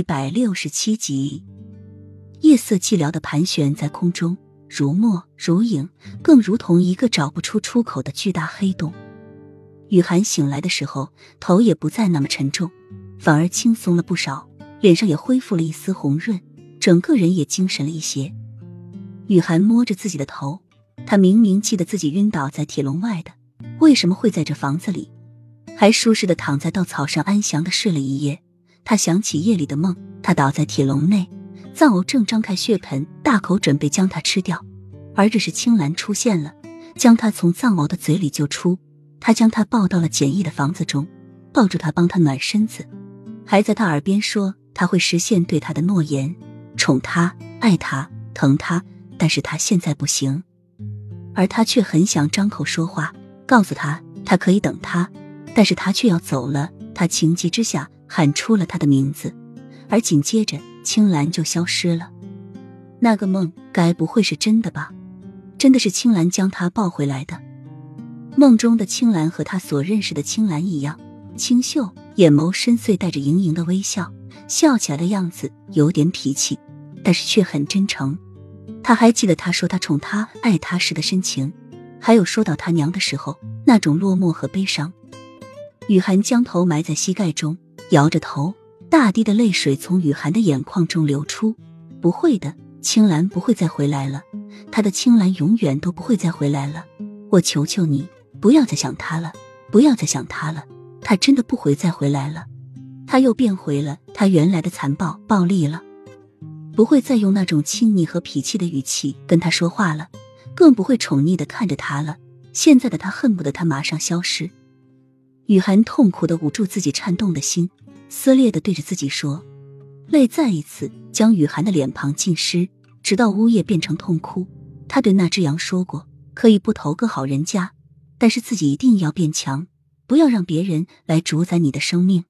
一百六十七集，夜色寂寥的盘旋在空中，如墨如影，更如同一个找不出出口的巨大黑洞。雨涵醒来的时候，头也不再那么沉重，反而轻松了不少，脸上也恢复了一丝红润，整个人也精神了一些。雨涵摸着自己的头，他明明记得自己晕倒在铁笼外的，为什么会在这房子里，还舒适的躺在稻草上安详的睡了一夜？他想起夜里的梦，他倒在铁笼内，藏獒正张开血盆，大口准备将他吃掉。而这时青兰出现了，将他从藏獒的嘴里救出。他将他抱到了简易的房子中，抱住他，帮他暖身子，还在他耳边说他会实现对他的诺言，宠他、爱他、疼他。但是他现在不行，而他却很想张口说话，告诉他他可以等他，但是他却要走了。他情急之下。喊出了他的名字，而紧接着青兰就消失了。那个梦该不会是真的吧？真的是青兰将他抱回来的。梦中的青兰和他所认识的青兰一样，清秀，眼眸深邃，带着盈盈的微笑，笑起来的样子有点痞气，但是却很真诚。他还记得他说他宠他、爱他时的深情，还有说到他娘的时候那种落寞和悲伤。雨涵将头埋在膝盖中。摇着头，大滴的泪水从雨涵的眼眶中流出。不会的，青兰不会再回来了，他的青兰永远都不会再回来了。我求求你，不要再想他了，不要再想他了，他真的不会再回来了。他又变回了他原来的残暴暴力了，不会再用那种亲昵和脾气的语气跟他说话了，更不会宠溺的看着他了。现在的他恨不得他马上消失。雨涵痛苦的捂住自己颤动的心。撕裂的对着自己说，泪再一次将雨涵的脸庞浸湿，直到呜咽变成痛哭。他对那只羊说过，可以不投个好人家，但是自己一定要变强，不要让别人来主宰你的生命。